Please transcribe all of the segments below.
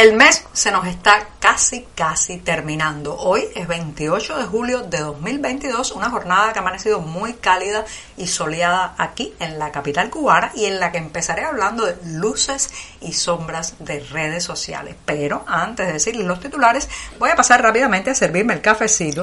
El mes se nos está casi, casi terminando. Hoy es 28 de julio de 2022, una jornada que ha amanecido muy cálida y soleada aquí en la capital cubana y en la que empezaré hablando de luces y sombras de redes sociales. Pero antes de decirles los titulares, voy a pasar rápidamente a servirme el cafecito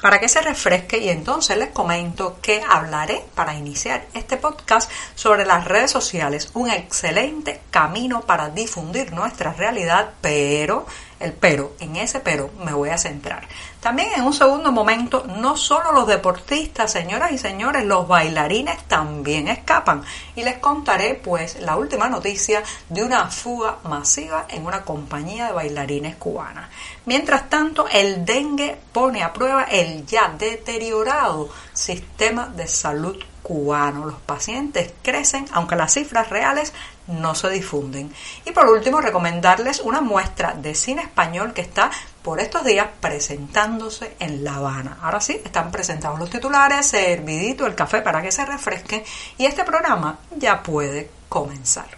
para que se refresque y entonces les comento que hablaré para iniciar este podcast sobre las redes sociales, un excelente camino para difundir nuestra realidad, pero el pero, en ese pero me voy a centrar. También en un segundo momento, no solo los deportistas, señoras y señores, los bailarines también escapan. Y les contaré pues la última noticia de una fuga masiva en una compañía de bailarines cubana. Mientras tanto, el dengue pone a prueba el ya deteriorado sistema de salud cubano. Los pacientes crecen, aunque las cifras reales no se difunden. Y por último, recomendarles una muestra de cine español que está por estos días presentándose en La Habana. Ahora sí, están presentados los titulares, servidito el café para que se refresque y este programa ya puede comenzar.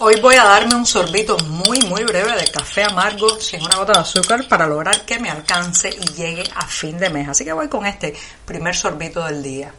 Hoy voy a darme un sorbito muy muy breve de café amargo sin una gota de azúcar para lograr que me alcance y llegue a fin de mes. Así que voy con este primer sorbito del día.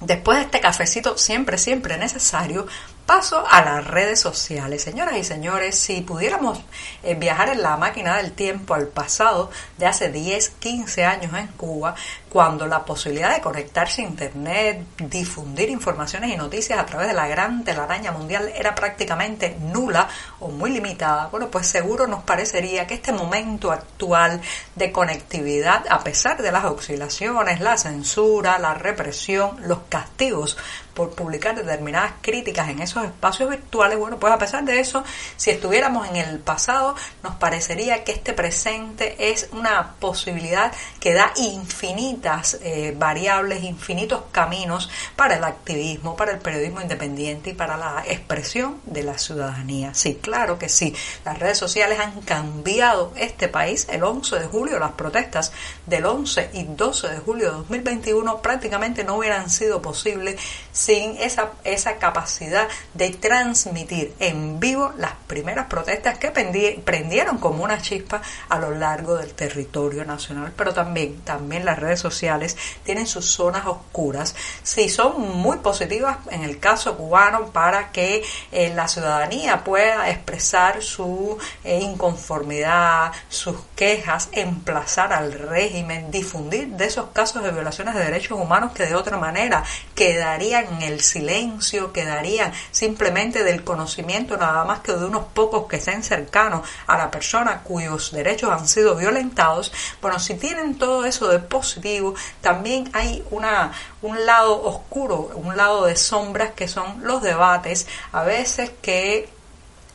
Después de este cafecito siempre, siempre necesario, paso a las redes sociales. Señoras y señores, si pudiéramos eh, viajar en la máquina del tiempo al pasado de hace 10, 15 años en Cuba, cuando la posibilidad de conectarse a Internet, difundir informaciones y noticias a través de la gran telaraña mundial era prácticamente nula o muy limitada, bueno, pues seguro nos parecería que este momento actual de conectividad, a pesar de las oscilaciones, la censura, la represión, los castigos por publicar determinadas críticas en esos espacios virtuales, bueno, pues a pesar de eso, si estuviéramos en el pasado, nos parecería que este presente es una posibilidad que da infinitas eh, variables, infinitos caminos para el activismo, para el periodismo independiente y para la expresión de la ciudadanía. Sí, claro que sí, las redes sociales han cambiado este país. El 11 de julio, las protestas del 11 y 12 de julio de 2021 prácticamente no hubieran sido posibles sin esa, esa capacidad de transmitir en vivo las primeras protestas que prendieron como una chispa a lo largo del territorio nacional. Pero también, también las redes sociales tienen sus zonas oscuras. Sí, son muy positivas en el caso cubano para que eh, la ciudadanía pueda expresar su eh, inconformidad, sus quejas, emplazar al régimen, difundir de esos casos de violaciones de derechos humanos que de otra manera quedarían el silencio, quedarían simplemente del conocimiento nada más que de unos pocos que sean cercanos a la persona cuyos derechos han sido violentados. Bueno, si tienen todo eso de positivo, también hay una, un lado oscuro, un lado de sombras que son los debates, a veces que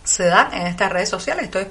se dan en estas redes sociales. Estoy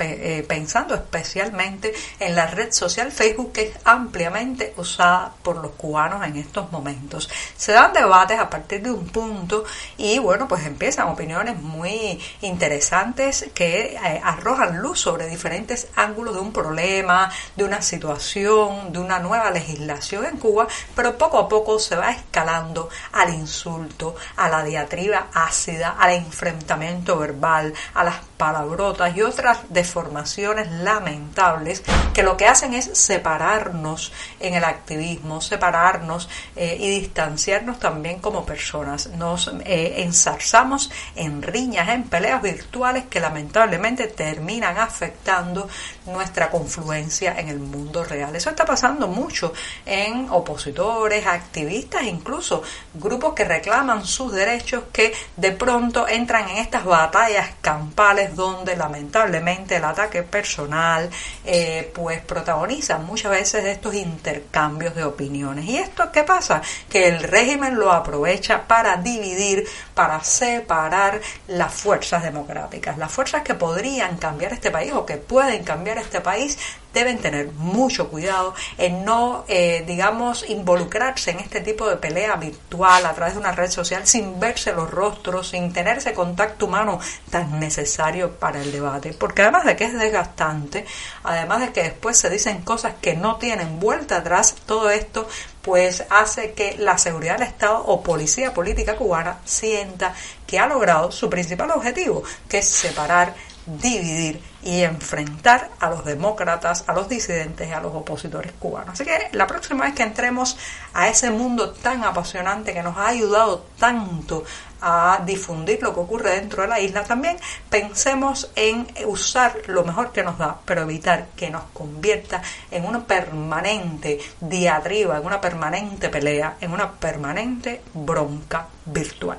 eh, pensando especialmente en la red social Facebook que es ampliamente usada por los cubanos en estos momentos. Se dan debates a partir de un punto y bueno, pues empiezan opiniones muy interesantes que eh, arrojan luz sobre diferentes ángulos de un problema, de una situación, de una nueva legislación en Cuba, pero poco a poco se va escalando al insulto, a la diatriba ácida, al enfrentamiento verbal, a las palabrotas y otras deformaciones lamentables que lo que hacen es separarnos en el activismo, separarnos eh, y distanciarnos también como personas. Nos eh, ensarzamos en riñas, en peleas virtuales que lamentablemente terminan afectando nuestra confluencia en el mundo real. Eso está pasando mucho en opositores, activistas, incluso grupos que reclaman sus derechos que de pronto entran en estas batallas campales donde lamentablemente el ataque personal eh, pues protagoniza muchas veces estos intercambios de opiniones. ¿Y esto qué pasa? Que el régimen lo aprovecha para dividir, para separar las fuerzas democráticas, las fuerzas que podrían cambiar este país o que pueden cambiar este país deben tener mucho cuidado en no, eh, digamos, involucrarse en este tipo de pelea virtual a través de una red social sin verse los rostros, sin tener ese contacto humano tan necesario para el debate. Porque además de que es desgastante, además de que después se dicen cosas que no tienen vuelta atrás, todo esto pues hace que la seguridad del Estado o policía política cubana sienta que ha logrado su principal objetivo, que es separar dividir y enfrentar a los demócratas, a los disidentes y a los opositores cubanos. Así que la próxima vez que entremos a ese mundo tan apasionante que nos ha ayudado tanto a difundir lo que ocurre dentro de la isla, también pensemos en usar lo mejor que nos da, pero evitar que nos convierta en una permanente diatriba, en una permanente pelea, en una permanente bronca virtual.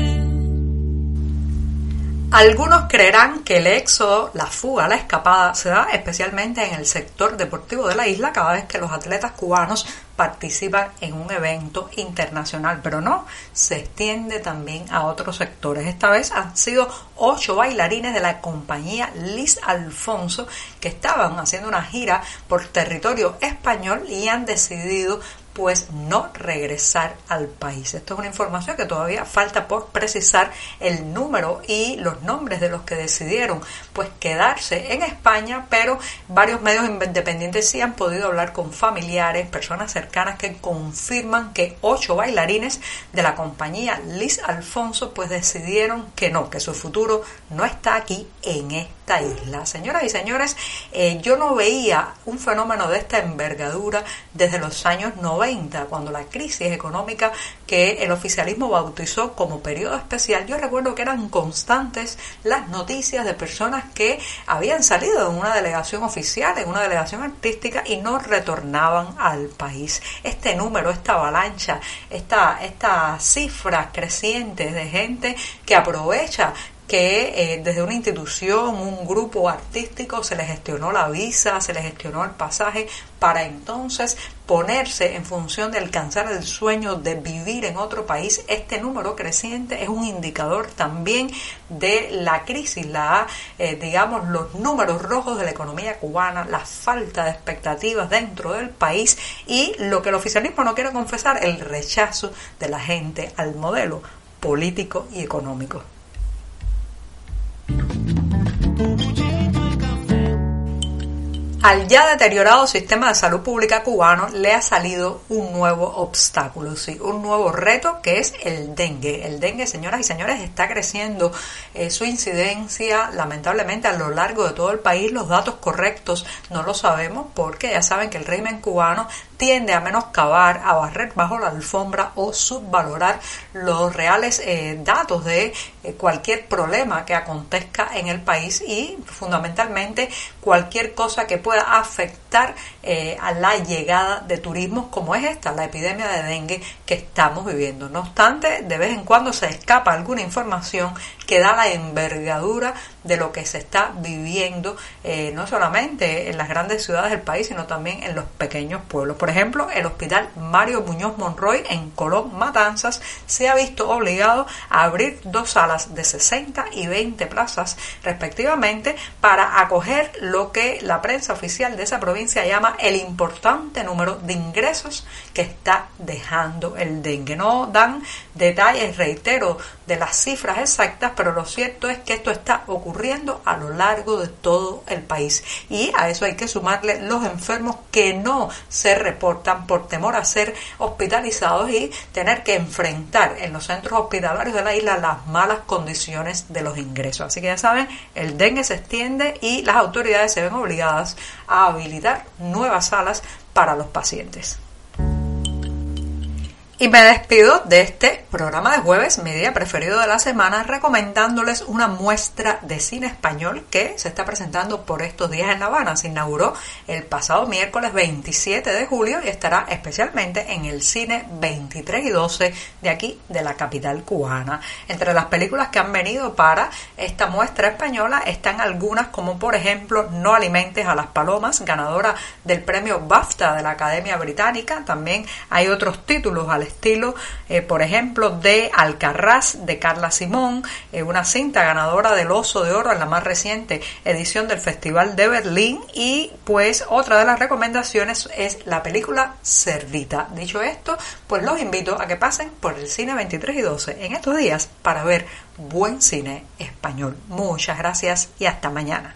Algunos creerán que el éxodo, la fuga, la escapada se da especialmente en el sector deportivo de la isla cada vez que los atletas cubanos participan en un evento internacional, pero no, se extiende también a otros sectores. Esta vez han sido ocho bailarines de la compañía Liz Alfonso que estaban haciendo una gira por territorio español y han decidido pues no regresar al país. Esto es una información que todavía falta por precisar el número y los nombres de los que decidieron pues quedarse en España, pero varios medios independientes sí han podido hablar con familiares, personas cercanas que confirman que ocho bailarines de la compañía Liz Alfonso pues decidieron que no, que su futuro no está aquí en esta isla. Señoras y señores, eh, yo no veía un fenómeno de esta envergadura desde los años 90 cuando la crisis económica que el oficialismo bautizó como periodo especial, yo recuerdo que eran constantes las noticias de personas que habían salido de una delegación oficial, en una delegación artística y no retornaban al país. Este número, esta avalancha, esta, estas cifras crecientes de gente que aprovecha que eh, desde una institución, un grupo artístico, se le gestionó la visa, se le gestionó el pasaje para entonces ponerse en función de alcanzar el sueño de vivir en otro país. Este número creciente es un indicador también de la crisis, la, eh, digamos, los números rojos de la economía cubana, la falta de expectativas dentro del país y lo que el oficialismo no quiere confesar, el rechazo de la gente al modelo político y económico. Al ya deteriorado sistema de salud pública cubano le ha salido un nuevo obstáculo, sí, un nuevo reto que es el dengue. El dengue, señoras y señores, está creciendo eh, su incidencia lamentablemente a lo largo de todo el país. Los datos correctos no lo sabemos porque ya saben que el régimen cubano tiende a menoscabar, a barrer bajo la alfombra o subvalorar los reales eh, datos de eh, cualquier problema que acontezca en el país y fundamentalmente cualquier cosa que pueda afectar eh, a la llegada de turismo como es esta, la epidemia de dengue que estamos viviendo. No obstante, de vez en cuando se escapa alguna información que da la envergadura de lo que se está viviendo no solamente en las grandes ciudades del país, sino también en los pequeños pueblos. Ejemplo, el Hospital Mario Muñoz Monroy en Colón Matanzas se ha visto obligado a abrir dos salas de 60 y 20 plazas respectivamente para acoger lo que la prensa oficial de esa provincia llama el importante número de ingresos que está dejando el dengue. No dan detalles, reitero, de las cifras exactas, pero lo cierto es que esto está ocurriendo a lo largo de todo el país. Y a eso hay que sumarle los enfermos que no se reportan por temor a ser hospitalizados y tener que enfrentar en los centros hospitalarios de la isla las malas condiciones de los ingresos. Así que ya saben, el dengue se extiende y las autoridades se ven obligadas a habilitar nuevas salas para los pacientes. Y me despido de este programa de jueves, mi día preferido de la semana, recomendándoles una muestra de cine español que se está presentando por estos días en La Habana. Se inauguró el pasado miércoles 27 de julio y estará especialmente en el cine 23 y 12 de aquí, de la capital cubana. Entre las películas que han venido para esta muestra española están algunas como por ejemplo No alimentes a las palomas, ganadora del premio BAFTA de la Academia Británica. También hay otros títulos al estilo, eh, por ejemplo, de Alcarraz de Carla Simón, eh, una cinta ganadora del Oso de Oro en la más reciente edición del Festival de Berlín y pues otra de las recomendaciones es la película Cerdita. Dicho esto, pues los invito a que pasen por el cine 23 y 12 en estos días para ver buen cine español. Muchas gracias y hasta mañana.